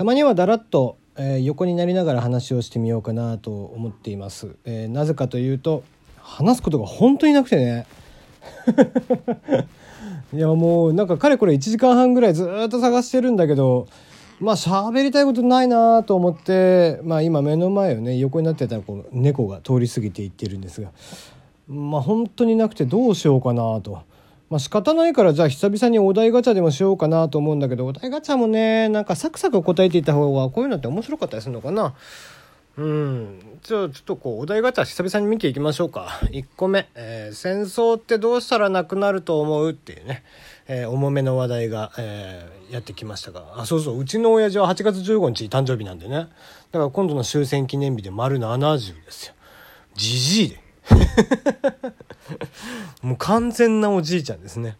たまにはだらっと、えー、横になりながら話をしてみようかなと思っています、えー、なぜかというと話すことが本当になくてね いやもうなんかかれこれ1時間半ぐらいずっと探してるんだけどまあ喋りたいことないなと思ってまあ今目の前をね横になってたらこう猫が通り過ぎていってるんですがまあ本当になくてどうしようかなと。まあ仕方ないからじゃあ久々にお題ガチャでもしようかなと思うんだけどお題ガチャもねなんかサクサク答えていた方がこういうのって面白かったりするのかな？うん。じゃあちょっとこうお題ガチャ久々に見ていきましょうか。1個目、えー、戦争ってどうしたらなくなると思う?」っていうね、えー、重めの話題が、えー、やってきましたが。あそうそう。うちの親父は8月15日誕生日なんでね。だから今度の終戦記念日で丸70ですよ。じじいで。もう完全なおじいちゃんですね。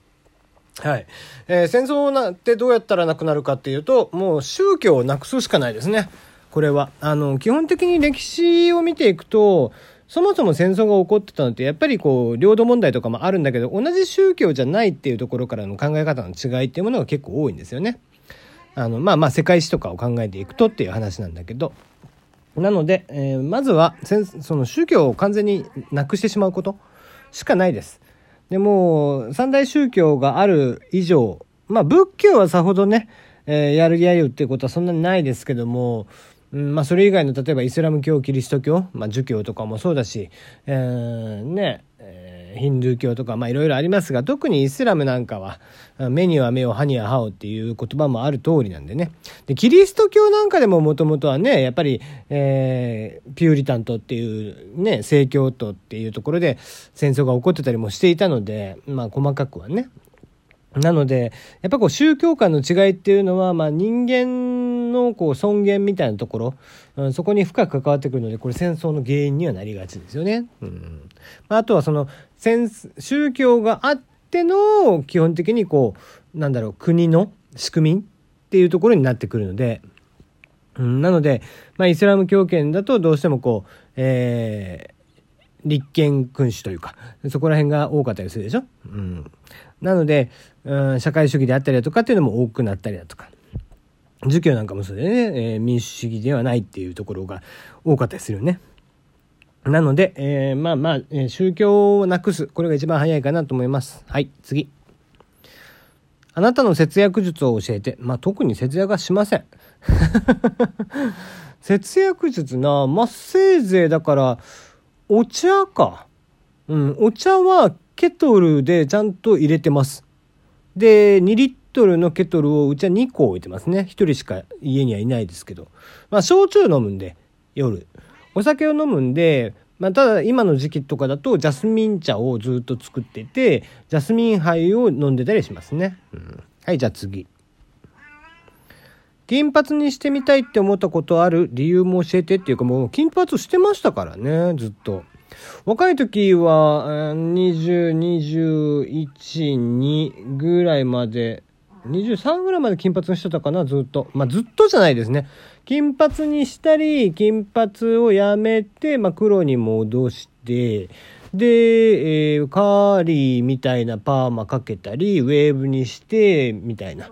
はい。えー、戦争なってどうやったらなくなるかっていうと、もう宗教をなくすしかないですね。これは。あの、基本的に歴史を見ていくと、そもそも戦争が起こってたのって、やっぱりこう、領土問題とかもあるんだけど、同じ宗教じゃないっていうところからの考え方の違いっていうものが結構多いんですよね。あの、まあまあ、世界史とかを考えていくとっていう話なんだけど、なので、えー、まずはその宗教を完全になくしてしまうことしかないです。でも三大宗教がある以上まあ仏教はさほどね、えー、やるやゆっていうことはそんなにないですけども、うんまあ、それ以外の例えばイスラム教キリスト教、まあ、儒教とかもそうだし、えー、ねヒンドゥー教とか、まあいろいろありますが、特にイスラムなんかは、目には目を、歯には歯をっていう言葉もある通りなんでね。で、キリスト教なんかでももともとはね、やっぱり、えー、ピューリタントっていうね、正教徒っていうところで戦争が起こってたりもしていたので、まあ細かくはね。なので、やっぱこう宗教観の違いっていうのは、まあ人間のこう尊厳みたいなところ、うん、そこに深く関わってくるので、これ戦争の原因にはなりがちですよね。うん。あとはその、宗教があっての、基本的にこう、なんだろう、国の仕組みっていうところになってくるので、うん、なので、まあイスラム教圏だとどうしてもこう、えー、立憲君主というか、そこら辺が多かったりするでしょうん。なので、うん、社会主義であったりだとかっていうのも多くなったりだとか。儒教なんかもそうでね、えー、民主主義ではないっていうところが多かったりするよね。なので、えー、まあまあ、え、宗教をなくす。これが一番早いかなと思います。はい、次。あなたの節約術を教えて。まあ特に節約はしません。節約術な、まあせいぜいだから、お茶か。うん、お茶はケトルでちゃんと入れてます。で、2リットルのケトルをうちは2個置いてますね。1人しか家にはいないですけど。まあ、焼酎飲むんで、夜。お酒を飲むんで、まあ、ただ今の時期とかだとジャスミン茶をずっと作ってて、ジャスミン杯を飲んでたりしますね。うん、はい、じゃあ次。金髪にしてみたいって思ったことある理由も教えてっていうかもう金髪してましたからね、ずっと。若い時は、20、21、2ぐらいまで、23ぐらいまで金髪にしてたかな、ずっと。まあ、ずっとじゃないですね。金髪にしたり、金髪をやめて、まあ、黒に戻して、で、えー、カーリーみたいなパーマかけたり、ウェーブにして、みたいな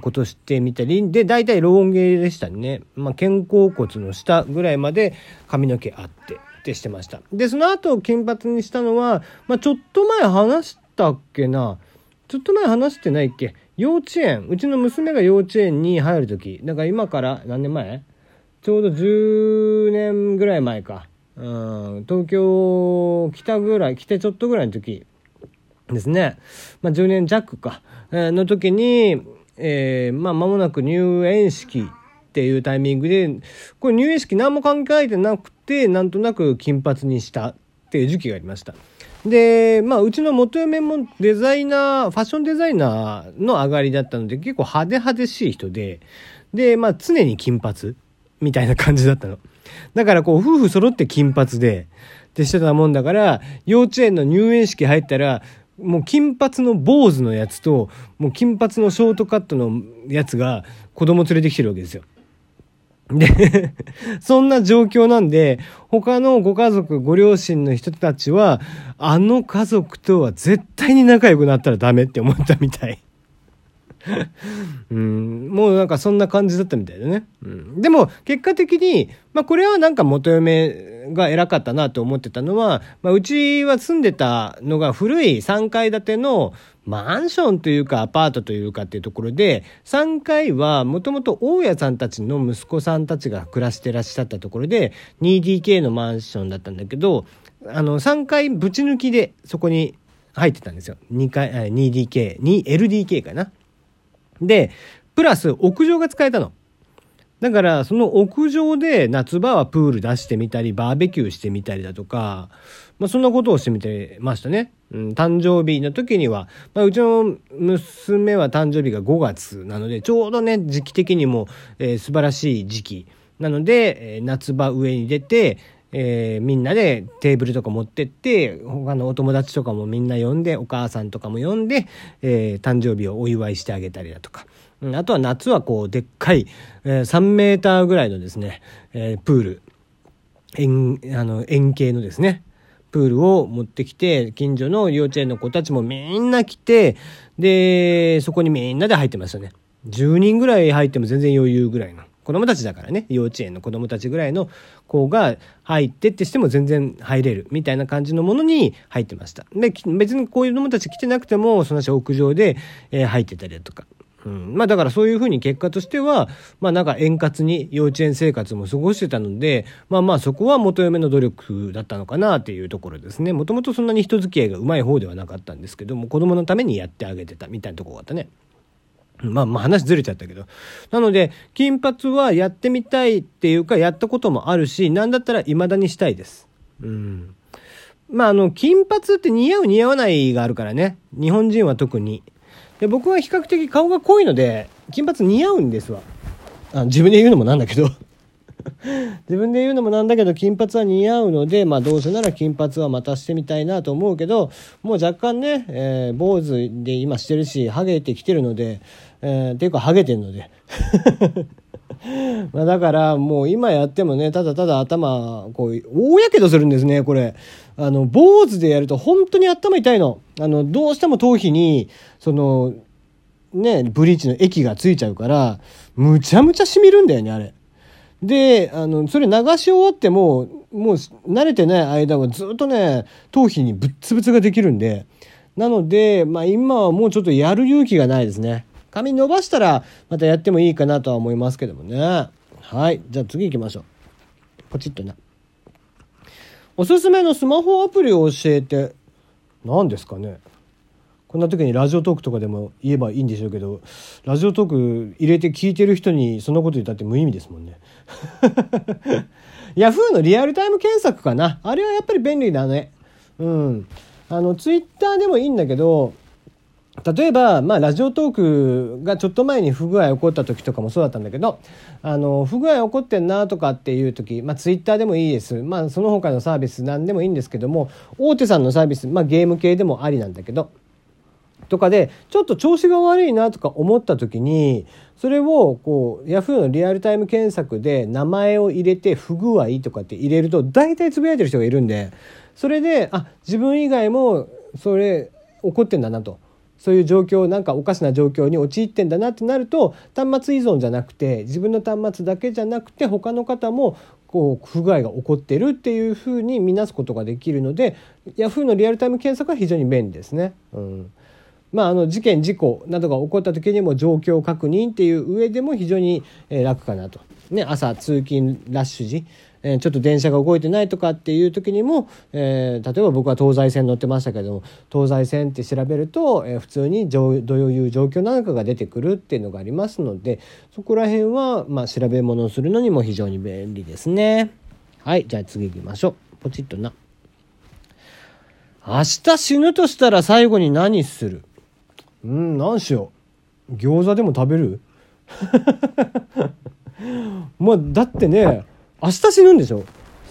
ことしてみたり、で、大体ロン毛でしたね。まあ、肩甲骨の下ぐらいまで髪の毛あって。ってしてました。で、その後金髪にしたのは、まあ、ちょっと前話したっけな。ちょっと前話してないっけ幼稚園。うちの娘が幼稚園に入る時。だから今から何年前？ちょうど10年ぐらい前か。うん、東京来たぐらい、来てちょっとぐらいの時ですね。まあ、10年弱か。えー、の時に、えー、まあ、間もなく入園式っていうタイミングで、これ入園式何も考えてなくて、なんとなく金髪にしたっていう時期がありました。で、まあ、うちの元嫁もデザイナー、ファッションデザイナーの上がりだったので、結構派手派手しい人で、で、まあ、常に金髪みたいな感じだったの。だから、こう、夫婦揃って金髪で、ってしてたもんだから、幼稚園の入園式入ったら、もう金髪の坊主のやつと、もう金髪のショートカットのやつが子供連れてきてるわけですよ。で そんな状況なんで、他のご家族、ご両親の人たちは、あの家族とは絶対に仲良くなったらダメって思ったみたい。うん、もうなんかそんな感じだったみたいだね。うん、でも結果的に、まあこれはなんか元嫁が偉かったなと思ってたのは、まあうちは住んでたのが古い3階建てのマンションというかアパートというかっていうところで、3階はもともと大家さんたちの息子さんたちが暮らしてらっしゃったところで、2DK のマンションだったんだけど、あの、3階ぶち抜きでそこに入ってたんですよ。2階、2DK、2LDK かな。で、プラス屋上が使えたの。だから、その屋上で夏場はプール出してみたり、バーベキューしてみたりだとか、まあ、そんなことをしてみてましたね。うん、誕生日の時には、まあ、うちの娘は誕生日が5月なので、ちょうどね、時期的にも、えー、素晴らしい時期。なので、えー、夏場上に出て、えー、みんなでテーブルとか持ってって、他のお友達とかもみんな呼んで、お母さんとかも呼んで、え、誕生日をお祝いしてあげたりだとか。あとは夏はこう、でっかい、えー、3メーターぐらいのですね、えー、プール、円、あの、円形のですね、プールを持ってきて、近所の幼稚園の子たちもみんな来て、で、そこにみんなで入ってましたね。10人ぐらい入っても全然余裕ぐらいの。子供たちだからね、幼稚園の子供たちぐらいの子が入ってってしても全然入れるみたいな感じのものに入ってました。で、別にこういう子供たち来てなくても、その屋上で、えー、入ってたりだとか。うん、まあだからそういうふうに結果としては、まあなんか円滑に幼稚園生活も過ごしてたので、まあまあそこは元嫁の努力だったのかなっていうところですね。もともとそんなに人付き合いがうまい方ではなかったんですけども、子供のためにやってあげてたみたいなとこがあったね。まあまあ話ずれちゃったけど。なので、金髪はやってみたいっていうか、やったこともあるし、なんだったら未だにしたいです。うん。まああの、金髪って似合う似合わないがあるからね。日本人は特に。で、僕は比較的顔が濃いので、金髪似合うんですわ。あ自分で言うのもなんだけど 自分で言うのもなんだけど、金髪は似合うので、まあどうせなら金髪はまたしてみたいなと思うけど、もう若干ね、えー、坊主で今してるし、ハゲてきてるので、えー、っていうかハゲてるので。まだからもう今やってもね、ただただ頭、こう、大やけどするんですね、これ。あの、坊主でやると本当に頭痛いの。あの、どうしても頭皮に、その、ね、ブリーチの液がついちゃうから、むちゃむちゃ染みるんだよね、あれ。で、あの、それ流し終わっても、もう慣れてない間はずっとね、頭皮にぶっつぶつができるんで、なので、まあ今はもうちょっとやる勇気がないですね。髪伸ばしたらまたやってもいいかなとは思いますけどもね。はい。じゃあ次行きましょう。ポチッとな。おすすめのスマホアプリを教えて、何ですかね。こんな時にラジオトークとかでも言えばいいんでしょうけど、ラジオトーク入れて聞いてる人にそんなこと言ったって無意味ですもんね。ヤフーのリアルタイム検索かな。あれはやっぱり便利だね。うん。あの、ツイッターでもいいんだけど、例えば、まあ、ラジオトークがちょっと前に不具合起こった時とかもそうだったんだけど、あの、不具合起こってんなとかっていう時、まあ、ツイッターでもいいです。まあ、その他のサービス何でもいいんですけども、大手さんのサービス、まあ、ゲーム系でもありなんだけど、とかでちょっと調子が悪いなとか思った時にそれをこう Yahoo のリアルタイム検索で名前を入れて不具合とかって入れると大体つぶやいてる人がいるんでそれであ自分以外もそれ起こってんだなとそういう状況なんかおかしな状況に陥ってんだなってなると端末依存じゃなくて自分の端末だけじゃなくて他の方もこう不具合が起こってるっていうふうに見なすことができるので Yahoo のリアルタイム検索は非常に便利ですね。うんまあ、あの事件事故などが起こった時にも状況確認っていう上でも非常に楽かなと。ね、朝通勤ラッシュ時、えー、ちょっと電車が動いてないとかっていう時にも、えー、例えば僕は東西線乗ってましたけども東西線って調べると、えー、普通にどういう状況なのかが出てくるっていうのがありますのでそこら辺は、まあ、調べ物をするのにも非常に便利ですね。はいじゃあ次行きましょう。ポチッとな。明日死ぬとしたら最後に何する？うん何しよう餃子でも食べる？まあだってね明日死ぬんでしょ？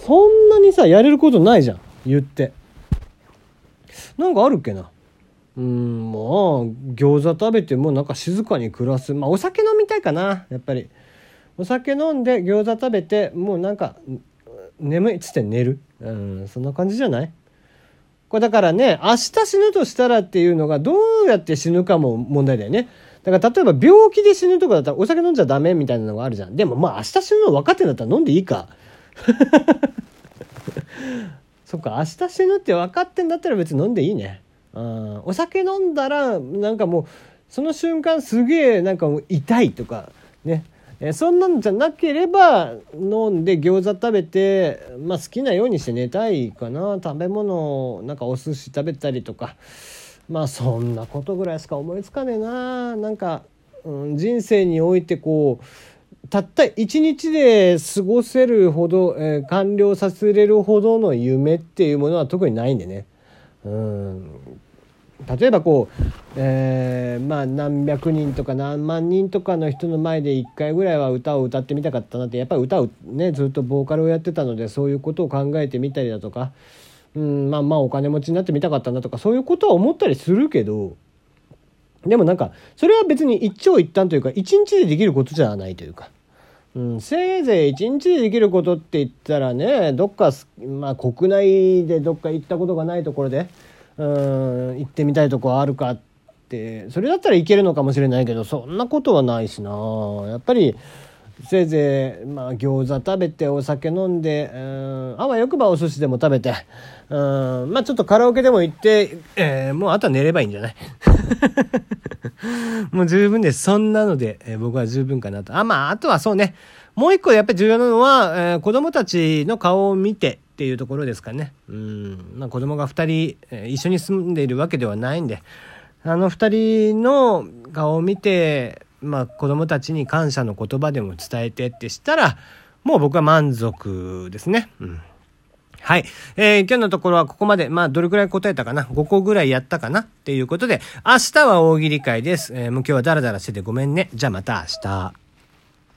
そんなにさやれることないじゃん。言って。なんかあるっけな？うんまあ餃子食べてもなんか静かに暮らす。まあお酒飲みたいかなやっぱり。お酒飲んで餃子食べてもうなんか眠いっつって寝る。うんそんな感じじゃない？これだからね、明日死ぬとしたらっていうのがどうやって死ぬかも問題だよね。だから例えば病気で死ぬとかだったらお酒飲んじゃダメみたいなのがあるじゃん。でもまあ明日死ぬの分かってんだったら飲んでいいか。そっか、明日死ぬって分かってんだったら別に飲んでいいね。うん、お酒飲んだらなんかもうその瞬間すげえなんかもう痛いとかねえそんなんじゃなければ飲んで餃子食べて、まあ、好きなようにして寝たいかな食べ物なんかお寿司食べたりとかまあそんなことぐらいしか思いつかねえななんか、うん、人生においてこうたった一日で過ごせるほど、えー、完了させれるほどの夢っていうものは特にないんでね。うん例えばこう、えー、まあ何百人とか何万人とかの人の前で1回ぐらいは歌を歌ってみたかったなってやっぱり歌をねずっとボーカルをやってたのでそういうことを考えてみたりだとか、うん、まあまあお金持ちになってみたかったなとかそういうことは思ったりするけどでもなんかそれは別に一長一短というか一日でできることじゃないというか。うん、せいぜい一日でできることって言ったらねどっか、まあ、国内でどっか行ったことがないところでうん行ってみたいとこあるかってそれだったらいけるのかもしれないけどそんなことはないしなやっぱりせいぜい、まあ、餃子食べてお酒飲んでうんあわよくばお寿司でも食べてうんまあちょっとカラオケでも行って、えー、もうあとは寝ればいいんじゃない？もう十分です。そんなので、えー、僕は十分かなと。あ、まあ、あとはそうね。もう一個やっぱり重要なのは、えー、子供たちの顔を見て、っていうところですかね。うん。まあ子供が2人、え一緒に住んでいるわけではないんで、あの2人の顔を見て、まあ子供たちに感謝の言葉でも伝えてってしたら、もう僕は満足ですね。うん。はい。えー、今日のところはここまで。まあ、どれくらい答えたかな ?5 個ぐらいやったかな？っていうことで、明日は大喜利会です。えー、もう今日はダラダラしててごめんね。じゃあまた明日。